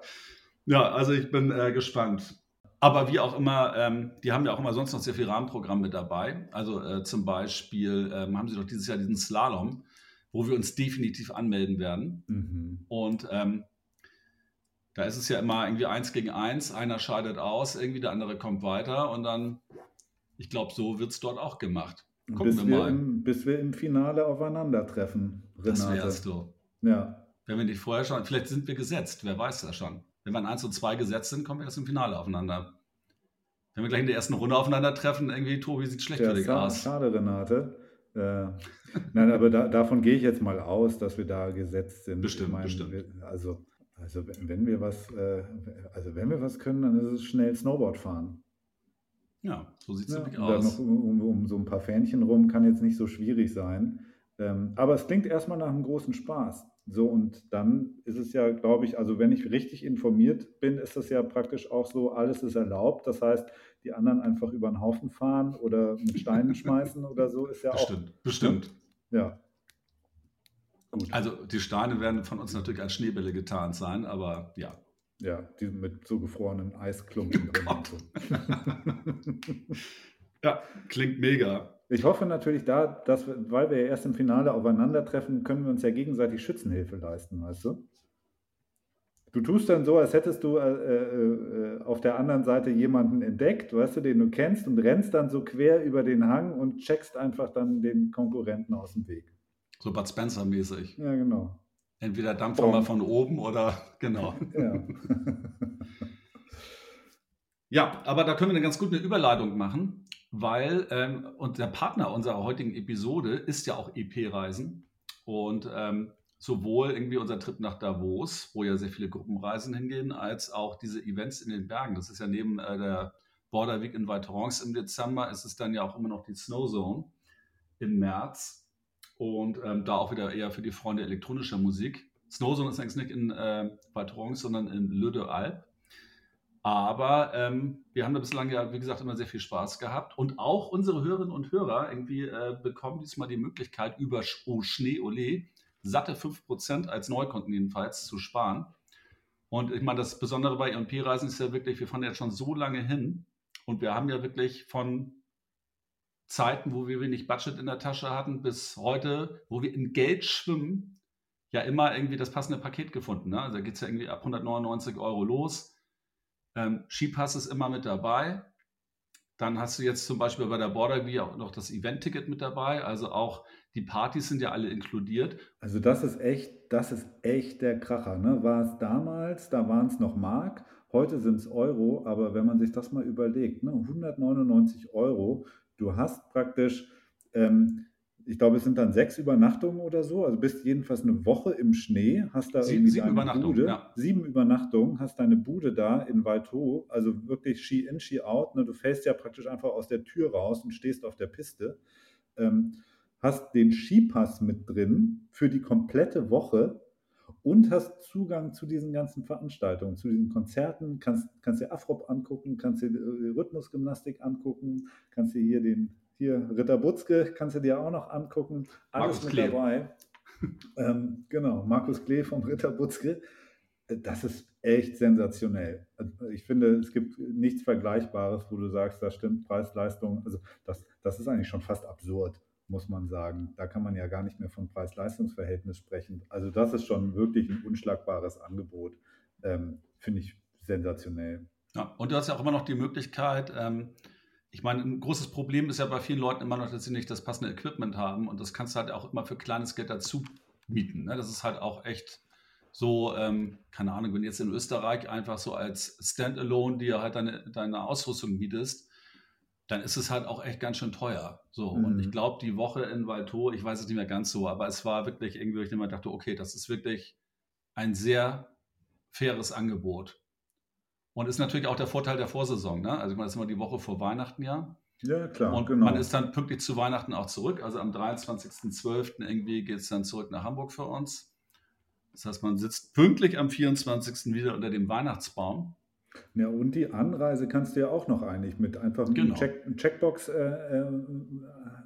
Ja, also ich bin äh, gespannt. Aber wie auch immer, ähm, die haben ja auch immer sonst noch sehr viel Rahmenprogramm mit dabei. Also äh, zum Beispiel ähm, haben sie doch dieses Jahr diesen Slalom, wo wir uns definitiv anmelden werden. Mhm. Und ähm, da ist es ja immer irgendwie eins gegen eins, einer scheidet aus, irgendwie der andere kommt weiter und dann, ich glaube, so wird es dort auch gemacht. Gucken bis wir, mal. Im, bis wir im Finale aufeinandertreffen, Renate. Das wärst du. Ja. Wenn wir nicht vorher schon, vielleicht sind wir gesetzt, wer weiß das schon. Wenn wir in 1 und 2 gesetzt sind, kommen wir erst im Finale aufeinander. Wenn wir gleich in der ersten Runde aufeinandertreffen, irgendwie, Tobi, sieht schlecht ja, für dich aus. Schade, Renate. Äh, nein, aber da, davon gehe ich jetzt mal aus, dass wir da gesetzt sind. Bestimmt, meine, bestimmt. Also, also wenn wir was, äh, also wenn wir was können, dann ist es schnell Snowboard fahren. Ja, so sieht es ja, nämlich aus. Noch um, um, um, so ein paar Fähnchen rum kann jetzt nicht so schwierig sein. Ähm, aber es klingt erstmal nach einem großen Spaß. So, und dann ist es ja, glaube ich, also wenn ich richtig informiert bin, ist das ja praktisch auch so, alles ist erlaubt. Das heißt, die anderen einfach über den Haufen fahren oder mit Steinen schmeißen oder so, ist ja bestimmt, auch. Bestimmt, bestimmt. Ja. Gut. Also die Steine werden von uns natürlich als Schneebälle getarnt sein, aber ja. Ja, die mit so gefrorenen Eisklumpen drin. ja, klingt mega. Ich hoffe natürlich da, dass wir, weil wir ja erst im Finale aufeinandertreffen, können wir uns ja gegenseitig Schützenhilfe leisten, weißt du? Du tust dann so, als hättest du äh, äh, auf der anderen Seite jemanden entdeckt, weißt du, den du kennst und rennst dann so quer über den Hang und checkst einfach dann den Konkurrenten aus dem Weg. So Bud Spencer mäßig. Ja, genau. Entweder dampfen wir von oben oder genau. Ja. ja, aber da können wir eine ganz gute Überleitung machen, weil ähm, und der Partner unserer heutigen Episode ist ja auch EP-Reisen und ähm, sowohl irgendwie unser Trip nach Davos, wo ja sehr viele Gruppenreisen hingehen, als auch diese Events in den Bergen. Das ist ja neben äh, der Border Week in Valtorance im Dezember, ist es dann ja auch immer noch die Snow Zone im März. Und ähm, da auch wieder eher für die Freunde elektronischer Musik. Snowzone ist eigentlich nicht in äh, Valtorance, sondern in Le de Alp. Aber ähm, wir haben da bislang ja, wie gesagt, immer sehr viel Spaß gehabt. Und auch unsere Hörerinnen und Hörer irgendwie äh, bekommen diesmal die Möglichkeit, über oh, Schnee Ole satte 5% als Neukunden jedenfalls zu sparen. Und ich meine, das Besondere bei EMP-Reisen ist ja wirklich, wir fahren jetzt schon so lange hin und wir haben ja wirklich von Zeiten, wo wir wenig Budget in der Tasche hatten, bis heute, wo wir in Geld schwimmen, ja immer irgendwie das passende Paket gefunden. Ne? Also da geht es ja irgendwie ab 199 Euro los. Ähm, Skipass ist immer mit dabei. Dann hast du jetzt zum Beispiel bei der Border wie auch noch das Event-Ticket mit dabei. Also auch die Partys sind ja alle inkludiert. Also das ist echt, das ist echt der Kracher. Ne? War es damals, da waren es noch Mark, heute sind es Euro, aber wenn man sich das mal überlegt, ne? 199 Euro du hast praktisch, ähm, ich glaube, es sind dann sechs Übernachtungen oder so, also bist jedenfalls eine Woche im Schnee, hast da sieben, sieben Übernachtungen, Bude, ja. sieben Übernachtungen, hast deine Bude da in Waldhof, also wirklich Ski in, Ski out. Ne? Du fällst ja praktisch einfach aus der Tür raus und stehst auf der Piste. Ähm, hast den Skipass mit drin für die komplette Woche und hast Zugang zu diesen ganzen Veranstaltungen, zu diesen Konzerten, kannst, kannst dir Afrop angucken, kannst dir äh, Rhythmusgymnastik angucken, kannst dir hier den, hier Ritter Butzke kannst du dir auch noch angucken. Alles Markus mit Klee. dabei. ähm, genau, Markus Klee vom Ritter Butzke. Äh, das ist echt sensationell. Also, ich finde, es gibt nichts Vergleichbares, wo du sagst, das stimmt, Preis-Leistung. Also das, das ist eigentlich schon fast absurd, muss man sagen. Da kann man ja gar nicht mehr von Preis-Leistungs-Verhältnis sprechen. Also das ist schon wirklich ein unschlagbares Angebot. Ähm, finde ich sensationell. Ja, und du hast ja auch immer noch die Möglichkeit, ähm, ich meine, ein großes Problem ist ja bei vielen Leuten immer noch, dass sie nicht das passende Equipment haben und das kannst du halt auch immer für kleines Geld dazu mieten. Ne? Das ist halt auch echt so, ähm, keine Ahnung, wenn jetzt in Österreich einfach so als Standalone dir halt deine, deine Ausrüstung mietest, dann ist es halt auch echt ganz schön teuer. So, mhm. und ich glaube, die Woche in Valto, ich weiß es nicht mehr ganz so, aber es war wirklich irgendwie, ich immer dachte, okay, das ist wirklich ein sehr faires Angebot. Und ist natürlich auch der Vorteil der Vorsaison. Ne? Also, ich meine, das ist immer die Woche vor Weihnachten ja. Ja, klar. Und genau. man ist dann pünktlich zu Weihnachten auch zurück. Also am 23.12. irgendwie geht es dann zurück nach Hamburg für uns. Das heißt, man sitzt pünktlich am 24. wieder unter dem Weihnachtsbaum. Ja, und die Anreise kannst du ja auch noch eigentlich mit einfach genau. Check, Checkbox äh, äh,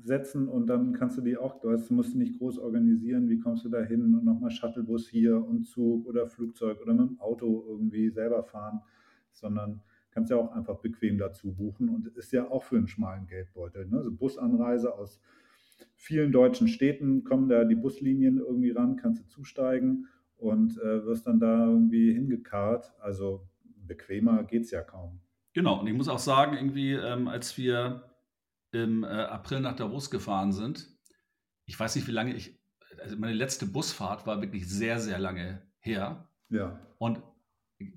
setzen und dann kannst du die auch, du hast, musst nicht groß organisieren, wie kommst du da hin und nochmal Shuttlebus hier und Zug oder Flugzeug oder mit dem Auto irgendwie selber fahren, sondern kannst ja auch einfach bequem dazu buchen und ist ja auch für einen schmalen Geldbeutel. Ne? Also Busanreise aus vielen deutschen Städten kommen da die Buslinien irgendwie ran, kannst du zusteigen und äh, wirst dann da irgendwie hingekarrt. Also bequemer geht es ja kaum. Genau, und ich muss auch sagen, irgendwie, ähm, als wir im äh, April nach Davos gefahren sind, ich weiß nicht, wie lange ich, also meine letzte Busfahrt war wirklich sehr, sehr lange her. Ja. Und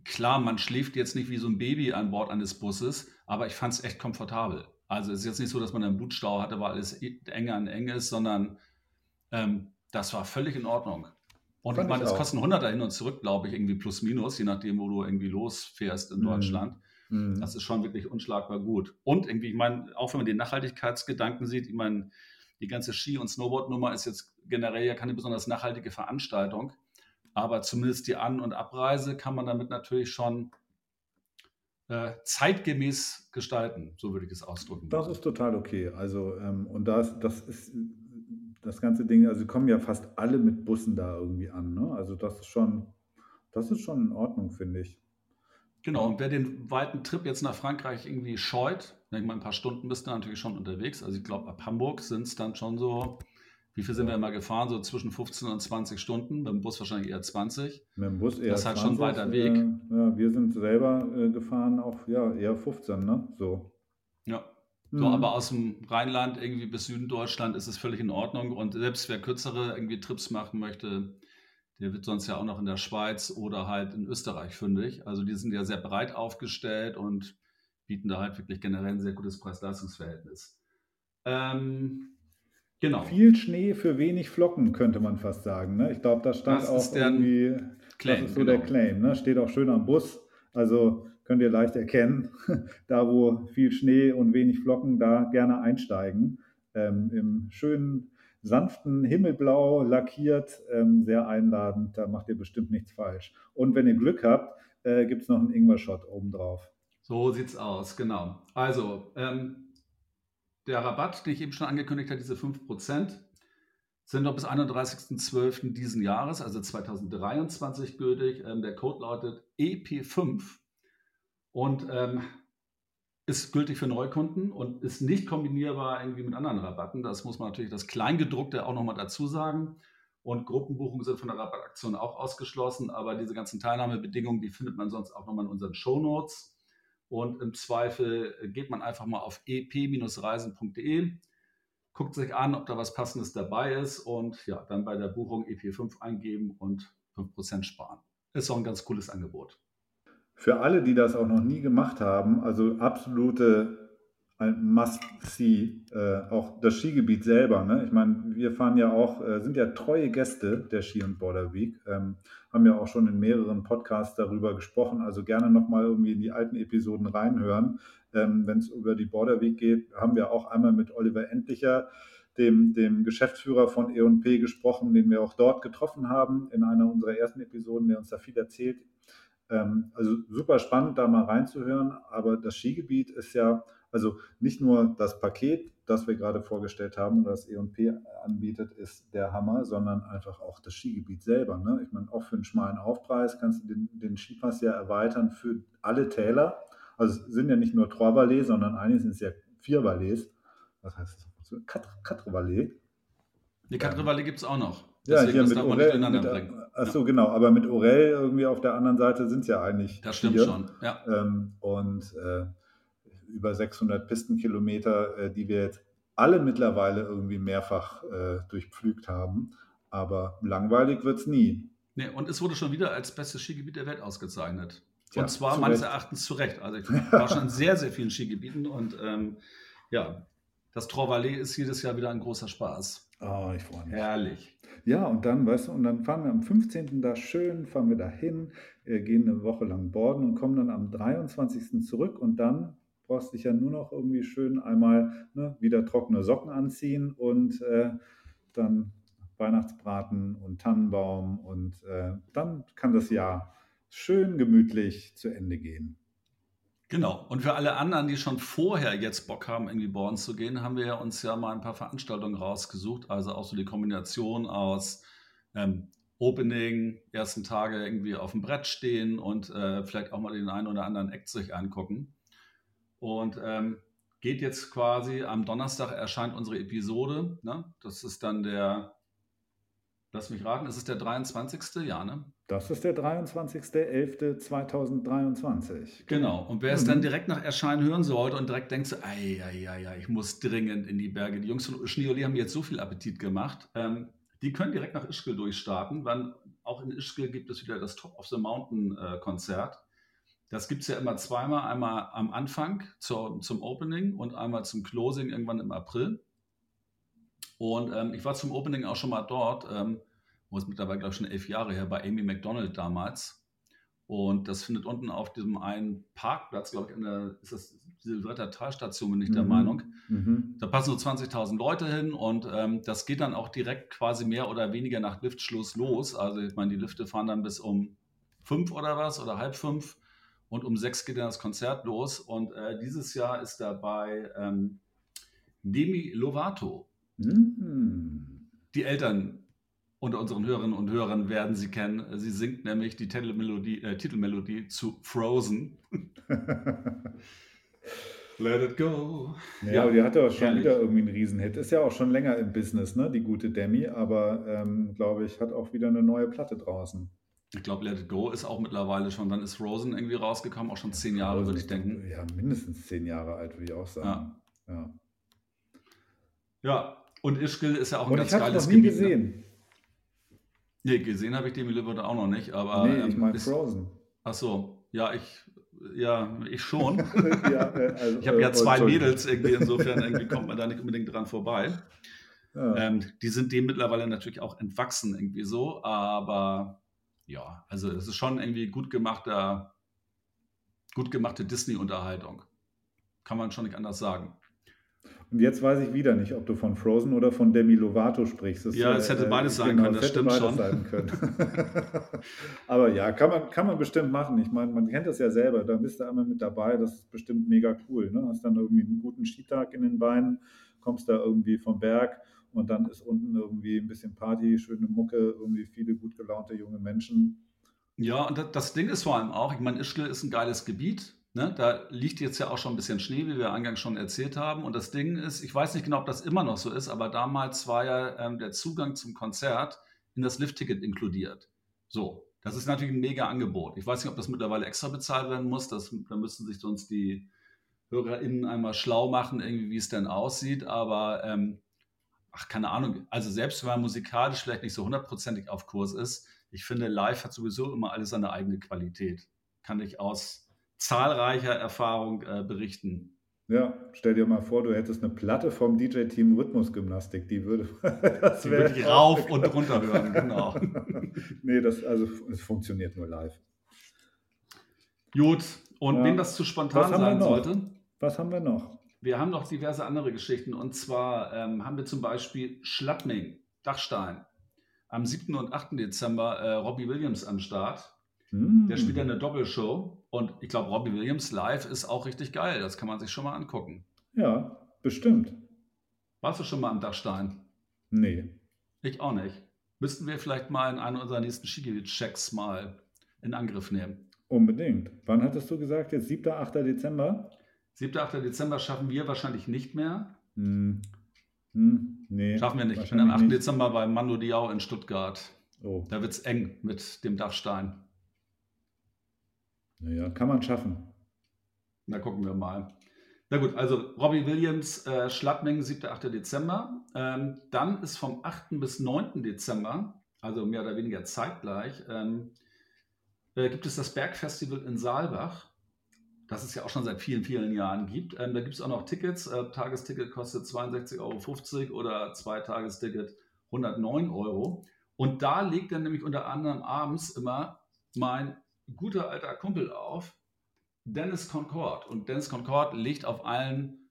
klar, man schläft jetzt nicht wie so ein Baby an Bord eines Busses, aber ich fand es echt komfortabel. Also es ist jetzt nicht so, dass man einen Blutstau hatte, weil alles enger an eng ist, sondern ähm, das war völlig in Ordnung. Und ich meine, das kostet ein Hunderter hin und zurück, glaube ich, irgendwie plus minus, je nachdem, wo du irgendwie losfährst in mhm. Deutschland. Mhm. Das ist schon wirklich unschlagbar gut. Und irgendwie, ich meine, auch wenn man den Nachhaltigkeitsgedanken sieht, ich meine, die ganze Ski- und Snowboard-Nummer ist jetzt generell ja keine besonders nachhaltige Veranstaltung. Aber zumindest die An- und Abreise kann man damit natürlich schon äh, zeitgemäß gestalten, so würde ich es ausdrücken. Das ist total okay. Also, ähm, und das, das ist das ganze Ding, also kommen ja fast alle mit Bussen da irgendwie an. Ne? Also das ist schon, das ist schon in Ordnung, finde ich. Genau, und wer den weiten Trip jetzt nach Frankreich irgendwie scheut, ich mal ein paar Stunden bist du natürlich schon unterwegs. Also ich glaube, ab Hamburg sind es dann schon so wie viel sind wir immer gefahren? So zwischen 15 und 20 Stunden. Mit dem Bus wahrscheinlich eher 20. Mit dem Bus eher Das ist halt 20, schon ein weiter Weg. Äh, ja, wir sind selber äh, gefahren, auch ja, eher 15, ne? So. Ja. So, mhm. aber aus dem Rheinland irgendwie bis Süden Deutschland ist es völlig in Ordnung. Und selbst wer kürzere irgendwie Trips machen möchte, der wird sonst ja auch noch in der Schweiz oder halt in Österreich fündig. Also die sind ja sehr breit aufgestellt und bieten da halt wirklich generell ein sehr gutes Preis-Leistungs-Verhältnis. Ähm, Genau. Viel Schnee für wenig Flocken, könnte man fast sagen. Ne? Ich glaube, da stand das auch irgendwie, Claim, das ist so genau. der Claim, ne? steht auch schön am Bus. Also könnt ihr leicht erkennen, da wo viel Schnee und wenig Flocken, da gerne einsteigen. Ähm, Im schönen, sanften Himmelblau lackiert, ähm, sehr einladend, da macht ihr bestimmt nichts falsch. Und wenn ihr Glück habt, äh, gibt es noch einen Ingwer-Shot obendrauf. So sieht's aus, genau. Also, ähm, der Rabatt, den ich eben schon angekündigt habe, diese 5%, sind noch bis 31.12. diesen Jahres, also 2023 gültig. Ähm, der Code lautet EP5 und ähm, ist gültig für Neukunden und ist nicht kombinierbar irgendwie mit anderen Rabatten. Das muss man natürlich das Kleingedruckte auch nochmal dazu sagen. Und Gruppenbuchungen sind von der Rabattaktion auch ausgeschlossen, aber diese ganzen Teilnahmebedingungen, die findet man sonst auch nochmal in unseren Show Notes. Und im Zweifel geht man einfach mal auf ep-reisen.de, guckt sich an, ob da was Passendes dabei ist und ja, dann bei der Buchung EP5 eingeben und 5% sparen. Ist auch ein ganz cooles Angebot. Für alle, die das auch noch nie gemacht haben, also absolute Must-See, äh, auch das Skigebiet selber. Ne? Ich meine, wir fahren ja auch, äh, sind ja treue Gäste der Ski und Border Week, ähm, haben ja auch schon in mehreren Podcasts darüber gesprochen. Also gerne nochmal irgendwie in die alten Episoden reinhören. Ähm, Wenn es über die Border Week geht, haben wir auch einmal mit Oliver Endlicher, dem, dem Geschäftsführer von E&P, gesprochen, den wir auch dort getroffen haben in einer unserer ersten Episoden, der uns da viel erzählt. Ähm, also super spannend, da mal reinzuhören. Aber das Skigebiet ist ja also nicht nur das Paket das wir gerade vorgestellt haben das E&P anbietet, ist der Hammer, sondern einfach auch das Skigebiet selber. Ne? Ich meine, auch für einen schmalen Aufpreis kannst du den, den Skipass ja erweitern für alle Täler. Also es sind ja nicht nur Trois Vallées, sondern eigentlich sind es ja vier Vallées. Was heißt das? Quatre, Quatre Vallées. Die Quatre Vallées gibt es auch noch. Ja, hier mit Orel. Mit, achso, ja. genau. Aber mit Orel irgendwie auf der anderen Seite sind es ja eigentlich. Das stimmt vier. schon, ja. Ähm, und äh, über 600 Pistenkilometer, äh, die wir jetzt alle mittlerweile irgendwie mehrfach äh, durchpflügt haben. Aber langweilig wird es nie. Nee, und es wurde schon wieder als bestes Skigebiet der Welt ausgezeichnet. Tja, und zwar meines Recht. Erachtens zu Recht. Also ich war schon in sehr, sehr vielen Skigebieten und ähm, ja, das Trois-Vallées ist jedes Jahr wieder ein großer Spaß. Oh, ich freue mich. Herrlich. Ja, und dann, weißt du, und dann fahren wir am 15. da schön, fahren wir da hin, äh, gehen eine Woche lang borden und kommen dann am 23. zurück und dann brauchst dich ja nur noch irgendwie schön einmal ne, wieder trockene Socken anziehen und äh, dann Weihnachtsbraten und Tannenbaum und äh, dann kann das Jahr schön gemütlich zu Ende gehen. Genau. Und für alle anderen, die schon vorher jetzt Bock haben, irgendwie Born zu gehen, haben wir uns ja mal ein paar Veranstaltungen rausgesucht. Also auch so die Kombination aus ähm, Opening, ersten Tage irgendwie auf dem Brett stehen und äh, vielleicht auch mal den einen oder anderen Act sich angucken. Und ähm, geht jetzt quasi am Donnerstag erscheint unsere Episode. Ne? Das ist dann der, lass mich raten, ist es der 23. Ja, ne? Das ist der 23.11.2023. Genau. Und wer mhm. es dann direkt nach Erscheinen hören sollte und direkt denkt so, ei, ei, ei, ei, ich muss dringend in die Berge. Die Jungs von Schneoli haben jetzt so viel Appetit gemacht. Ähm, die können direkt nach Ischgl durchstarten, weil auch in Ischgl gibt es wieder das Top of the Mountain äh, Konzert. Das gibt es ja immer zweimal, einmal am Anfang zur, zum Opening und einmal zum Closing irgendwann im April. Und ähm, ich war zum Opening auch schon mal dort, ähm, wo es mittlerweile, glaube ich, schon elf Jahre her, bei Amy McDonald damals. Und das findet unten auf diesem einen Parkplatz, glaube ich, in der, ist das Silvretta Talstation, bin ich der mhm. Meinung. Mhm. Da passen so 20.000 Leute hin und ähm, das geht dann auch direkt quasi mehr oder weniger nach Liftschluss los. Also ich meine, die Lifte fahren dann bis um fünf oder was oder halb fünf und um sechs geht dann das Konzert los. Und äh, dieses Jahr ist dabei ähm, Demi Lovato. Mhm. Die Eltern unter unseren Hörerinnen und Hörern werden sie kennen. Sie singt nämlich die Titelmelodie, äh, Titelmelodie zu Frozen. Let it go. Ja, ja, aber die hatte auch schon herrlich. wieder irgendwie einen Riesenhit. Ist ja auch schon länger im Business, ne? Die gute Demi, aber ähm, glaube ich, hat auch wieder eine neue Platte draußen. Ich glaube, Let It Go ist auch mittlerweile schon, dann ist Frozen irgendwie rausgekommen, auch schon zehn Jahre, würde ich denken. Ja, mindestens zehn Jahre alt, würde ich auch sagen. Ja. Ja, ja. und Ischgl ist ja auch ein und ganz ich geiles noch nie Gebiet. Ne? gesehen. Ne? Nee, gesehen habe ich Demi Lovato auch noch nicht, aber. Nee, ich ähm, meine Frozen. Ach so, ja, ich, ja, ich schon. ja, äh, also, ich habe ja äh, zwei Mädels irgendwie, insofern irgendwie kommt man da nicht unbedingt dran vorbei. Ja. Ähm, die sind dem mittlerweile natürlich auch entwachsen irgendwie so, aber ja, also es ist schon irgendwie gut gemachter, gut gemachte Disney-Unterhaltung. Kann man schon nicht anders sagen. Und jetzt weiß ich wieder nicht, ob du von Frozen oder von Demi Lovato sprichst. Das, ja, es hätte beides äh, sein genau, können, das stimmt schon. Aber ja, kann man, kann man bestimmt machen. Ich meine, man kennt das ja selber, da bist du einmal mit dabei, das ist bestimmt mega cool. Ne? Hast dann irgendwie einen guten Skitag in den Beinen, kommst da irgendwie vom Berg und dann ist unten irgendwie ein bisschen Party, schöne Mucke, irgendwie viele gut gelaunte junge Menschen. Ja, und das Ding ist vor allem auch, ich meine, Ischgl ist ein geiles Gebiet. Ne? Da liegt jetzt ja auch schon ein bisschen Schnee, wie wir eingangs schon erzählt haben. Und das Ding ist, ich weiß nicht genau, ob das immer noch so ist, aber damals war ja ähm, der Zugang zum Konzert in das Liftticket inkludiert. So, das ist natürlich ein mega Angebot. Ich weiß nicht, ob das mittlerweile extra bezahlt werden muss. Das, da müssten sich sonst die HörerInnen einmal schlau machen, irgendwie, wie es denn aussieht. Aber ähm, ach, keine Ahnung, also selbst wenn man musikalisch vielleicht nicht so hundertprozentig auf Kurs ist, ich finde, live hat sowieso immer alles seine eigene Qualität. Kann ich aus zahlreicher Erfahrung äh, berichten. Ja, stell dir mal vor, du hättest eine Platte vom DJ-Team Rhythmusgymnastik, die würde das die würde ich rauf und runter hören, genau. nee, das also es funktioniert nur live. Gut, und ja. wenn das zu spontan sein sollte. Was haben wir noch? Wir haben noch diverse andere Geschichten. Und zwar ähm, haben wir zum Beispiel Schlappming, Dachstein. Am 7. und 8. Dezember äh, Robbie Williams am Start. Mm. Der spielt eine Doppelshow. Und ich glaube, Robbie Williams live ist auch richtig geil. Das kann man sich schon mal angucken. Ja, bestimmt. Warst du schon mal am Dachstein? Nee. Ich auch nicht. Müssten wir vielleicht mal in einem unserer nächsten Skigebiet-Checks mal in Angriff nehmen. Unbedingt. Wann hattest du gesagt? Jetzt 7. 8. Dezember? 7. 8. Dezember schaffen wir wahrscheinlich nicht mehr. Hm. Hm, nee. Schaffen wir nicht. Ich bin am 8. Nicht. Dezember bei Mando Diao in Stuttgart. Oh. Da wird es eng mit dem Dachstein. Naja, kann man schaffen. Na, gucken wir mal. Na gut, also Robbie Williams, äh, Schlappmengen, 7. 8. Dezember. Ähm, dann ist vom 8. bis 9. Dezember, also mehr oder weniger zeitgleich, ähm, äh, gibt es das Bergfestival in Saalbach, das es ja auch schon seit vielen, vielen Jahren gibt. Ähm, da gibt es auch noch Tickets. Äh, Tagesticket kostet 62,50 Euro oder Zweitagesticket 109 Euro. Und da legt dann nämlich unter anderem abends immer mein guter alter Kumpel auf, Dennis Concord. Und Dennis Concord legt auf allen,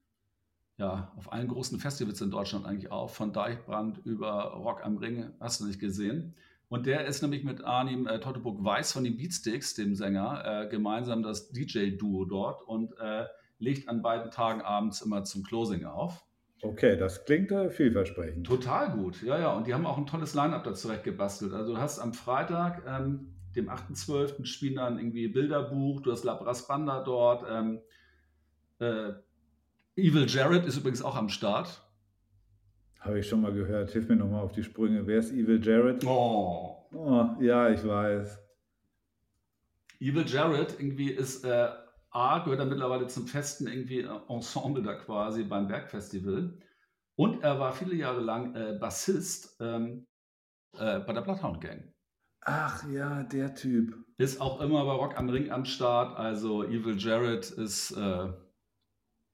ja, auf allen großen Festivals in Deutschland eigentlich auf, von Deichbrand über Rock am Ring, hast du nicht gesehen. Und der ist nämlich mit Arnim äh, Teutoburg Weiß von den Beatsticks, dem Sänger, äh, gemeinsam das DJ-Duo dort und äh, legt an beiden Tagen abends immer zum Closing auf. Okay, das klingt äh, vielversprechend. Total gut, ja, ja. Und die haben auch ein tolles Line-Up da zurecht gebastelt. Also du hast am Freitag ähm, dem 8.12. spielen dann irgendwie Bilderbuch, du hast Labras Banda dort. Ähm, äh, Evil Jared ist übrigens auch am Start. Habe ich schon mal gehört. Hilf mir nochmal auf die Sprünge. Wer ist Evil Jared? Oh. oh ja, ich weiß. Evil Jared irgendwie ist äh, A, gehört er mittlerweile zum festen irgendwie Ensemble da quasi beim Bergfestival. Und er war viele Jahre lang äh, Bassist ähm, äh, bei der Bloodhound Gang. Ach ja, der Typ. Ist auch immer bei Rock am Ring am Start. Also Evil Jared ist, äh,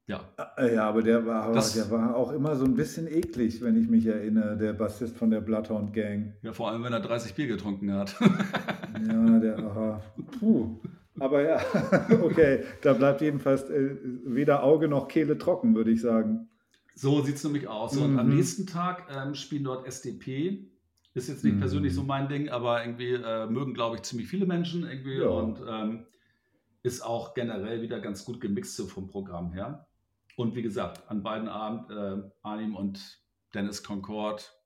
ja. Äh, ja, aber der war, das, der war auch immer so ein bisschen eklig, wenn ich mich erinnere, der Bassist von der Bloodhound Gang. Ja, vor allem, wenn er 30 Bier getrunken hat. ja, der, aha. Puh. Aber ja, okay, da bleibt jedenfalls äh, weder Auge noch Kehle trocken, würde ich sagen. So sieht es nämlich aus. Mhm. Und am mhm. nächsten Tag ähm, spielen dort SDP, ist jetzt nicht mhm. persönlich so mein Ding, aber irgendwie äh, mögen, glaube ich, ziemlich viele Menschen irgendwie ja. und ähm, ist auch generell wieder ganz gut gemixt so vom Programm her. Und wie gesagt, an beiden Abend äh, Arnim und Dennis Concord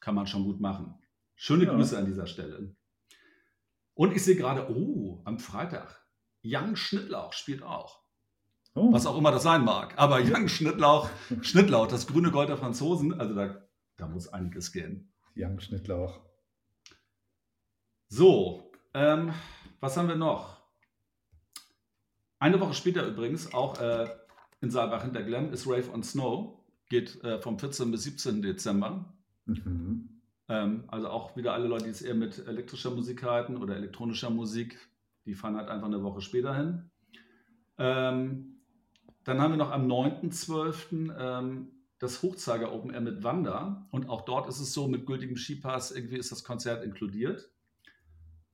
kann man schon gut machen. Schöne ja. Grüße an dieser Stelle. Und ich sehe gerade, oh, am Freitag, Jan Schnittlauch spielt auch. Oh. Was auch immer das sein mag. Aber Jan Schnittlauch, Schnittlauch, das grüne Gold der Franzosen, also da, da muss einiges gehen. Young Schnittlauch. So, ähm, was haben wir noch? Eine Woche später übrigens, auch äh, in Saalbach hinter Glemm, ist Rave on Snow. Geht äh, vom 14. bis 17. Dezember. Mhm. Ähm, also auch wieder alle Leute, die es eher mit elektrischer Musik halten oder elektronischer Musik, die fahren halt einfach eine Woche später hin. Ähm, dann haben wir noch am 9.12. Ähm, das Hochzeiger Open Air mit Wanda. Und auch dort ist es so, mit gültigem Skipass irgendwie ist das Konzert inkludiert.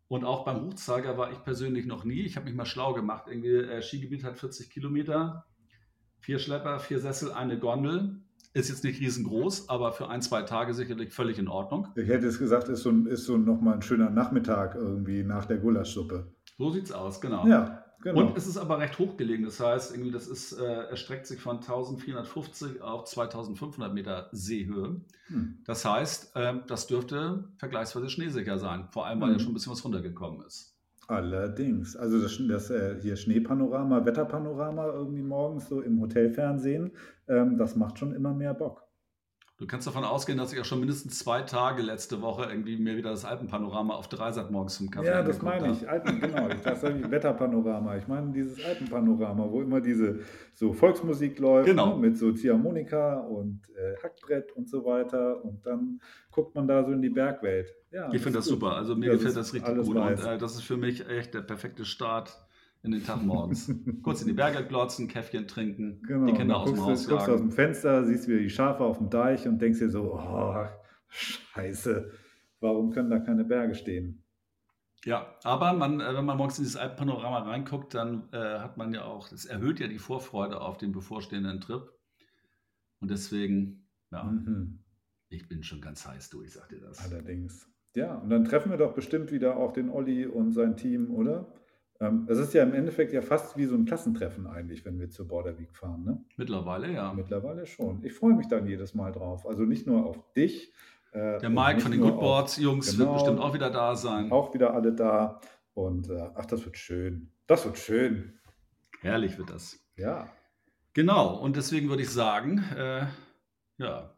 Und auch beim Hochzeiger war ich persönlich noch nie. Ich habe mich mal schlau gemacht. Irgendwie, äh, Skigebiet hat 40 Kilometer, vier Schlepper, vier Sessel, eine Gondel. Ist jetzt nicht riesengroß, aber für ein, zwei Tage sicherlich völlig in Ordnung. Ich hätte es gesagt, ist so, ist so nochmal ein schöner Nachmittag irgendwie nach der Gulaschsuppe. So sieht's aus, genau. Ja. Genau. Und es ist aber recht hochgelegen. Das heißt, irgendwie das ist, äh, erstreckt sich von 1450 auf 2500 Meter Seehöhe. Hm. Das heißt, äh, das dürfte vergleichsweise schneesicher sein. Vor allem, weil hm. ja schon ein bisschen was runtergekommen ist. Allerdings. Also das, das äh, hier Schneepanorama, Wetterpanorama irgendwie morgens so im Hotelfernsehen, ähm, das macht schon immer mehr Bock. Du kannst davon ausgehen, dass ich auch schon mindestens zwei Tage letzte Woche irgendwie mir wieder das Alpenpanorama auf Dreisat morgens zum Kaffee Ja, das meine ich. Alpen, genau. Das ist ich Wetterpanorama. Ich meine dieses Alpenpanorama, wo immer diese so Volksmusik läuft genau. ne, mit so Ziehharmonika und äh, Hackbrett und so weiter. Und dann guckt man da so in die Bergwelt. Ja, ich finde das super. Also mir das gefällt das richtig gut. Weiß. Und äh, das ist für mich echt der perfekte Start in den Tag morgens. Kurz in die Berge glotzen, Käffchen trinken, genau, die Kinder aus dem Haus du, guckst aus dem Fenster, siehst wieder die Schafe auf dem Deich und denkst dir so, oh, scheiße, warum können da keine Berge stehen? Ja, aber man, äh, wenn man morgens in dieses Alpenpanorama reinguckt, dann äh, hat man ja auch, es erhöht ja die Vorfreude auf den bevorstehenden Trip. Und deswegen, ja, mhm. ich bin schon ganz heiß, du, ich sag dir das. Allerdings. Ja, und dann treffen wir doch bestimmt wieder auch den Olli und sein Team, oder? Ähm, es ist ja im Endeffekt ja fast wie so ein Klassentreffen eigentlich, wenn wir zur Border Week fahren. Ne? Mittlerweile, ja. Mittlerweile schon. Ich freue mich dann jedes Mal drauf. Also nicht nur auf dich. Äh, Der Mike von den Goodboards-Jungs genau, wird bestimmt auch wieder da sein. Auch wieder alle da. Und äh, ach, das wird schön. Das wird schön. Herrlich wird das. Ja. Genau. Und deswegen würde ich sagen, äh, ja,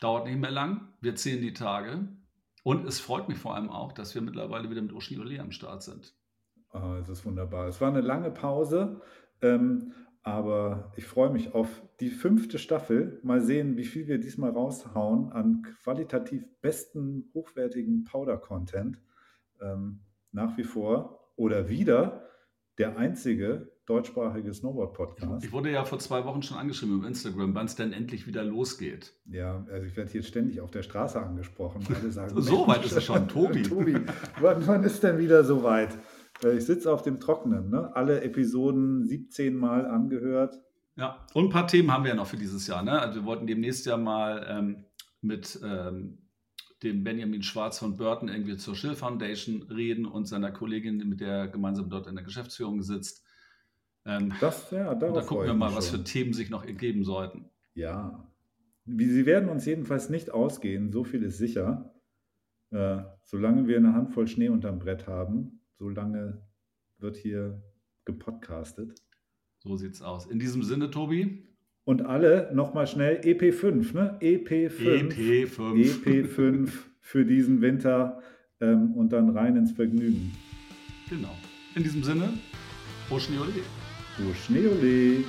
dauert nicht mehr lang. Wir zählen die Tage. Und es freut mich vor allem auch, dass wir mittlerweile wieder mit Ocean Ole am Start sind. Oh, es ist wunderbar. Es war eine lange Pause, ähm, aber ich freue mich auf die fünfte Staffel. Mal sehen, wie viel wir diesmal raushauen an qualitativ besten, hochwertigen Powder-Content. Ähm, nach wie vor oder wieder der einzige deutschsprachige Snowboard-Podcast. Ich wurde ja vor zwei Wochen schon angeschrieben auf Instagram, wann es denn endlich wieder losgeht. Ja, also ich werde hier ständig auf der Straße angesprochen. Alle sagen, so weit ist es schon, Tobi. Tobi, wann, wann ist denn wieder so weit? Äh, ich sitze auf dem Trockenen, ne? alle Episoden 17 Mal angehört. Ja, und ein paar Themen haben wir ja noch für dieses Jahr. Ne? Also wir wollten demnächst ja mal ähm, mit ähm, dem Benjamin Schwarz von Burton irgendwie zur Schill Foundation reden und seiner Kollegin, mit der er gemeinsam dort in der Geschäftsführung sitzt. Ähm, das, ja, da gucken wir mal, was für Themen sich noch ergeben sollten. Ja, sie werden uns jedenfalls nicht ausgehen, so viel ist sicher. Äh, solange wir eine Handvoll Schnee unterm Brett haben, solange wird hier gepodcastet. So sieht's aus. In diesem Sinne, Tobi. Und alle nochmal schnell EP5, ne? EP5. EP5. EP5 für diesen Winter ähm, und dann rein ins Vergnügen. Genau. In diesem Sinne, au Schneeole. Au Schneeole.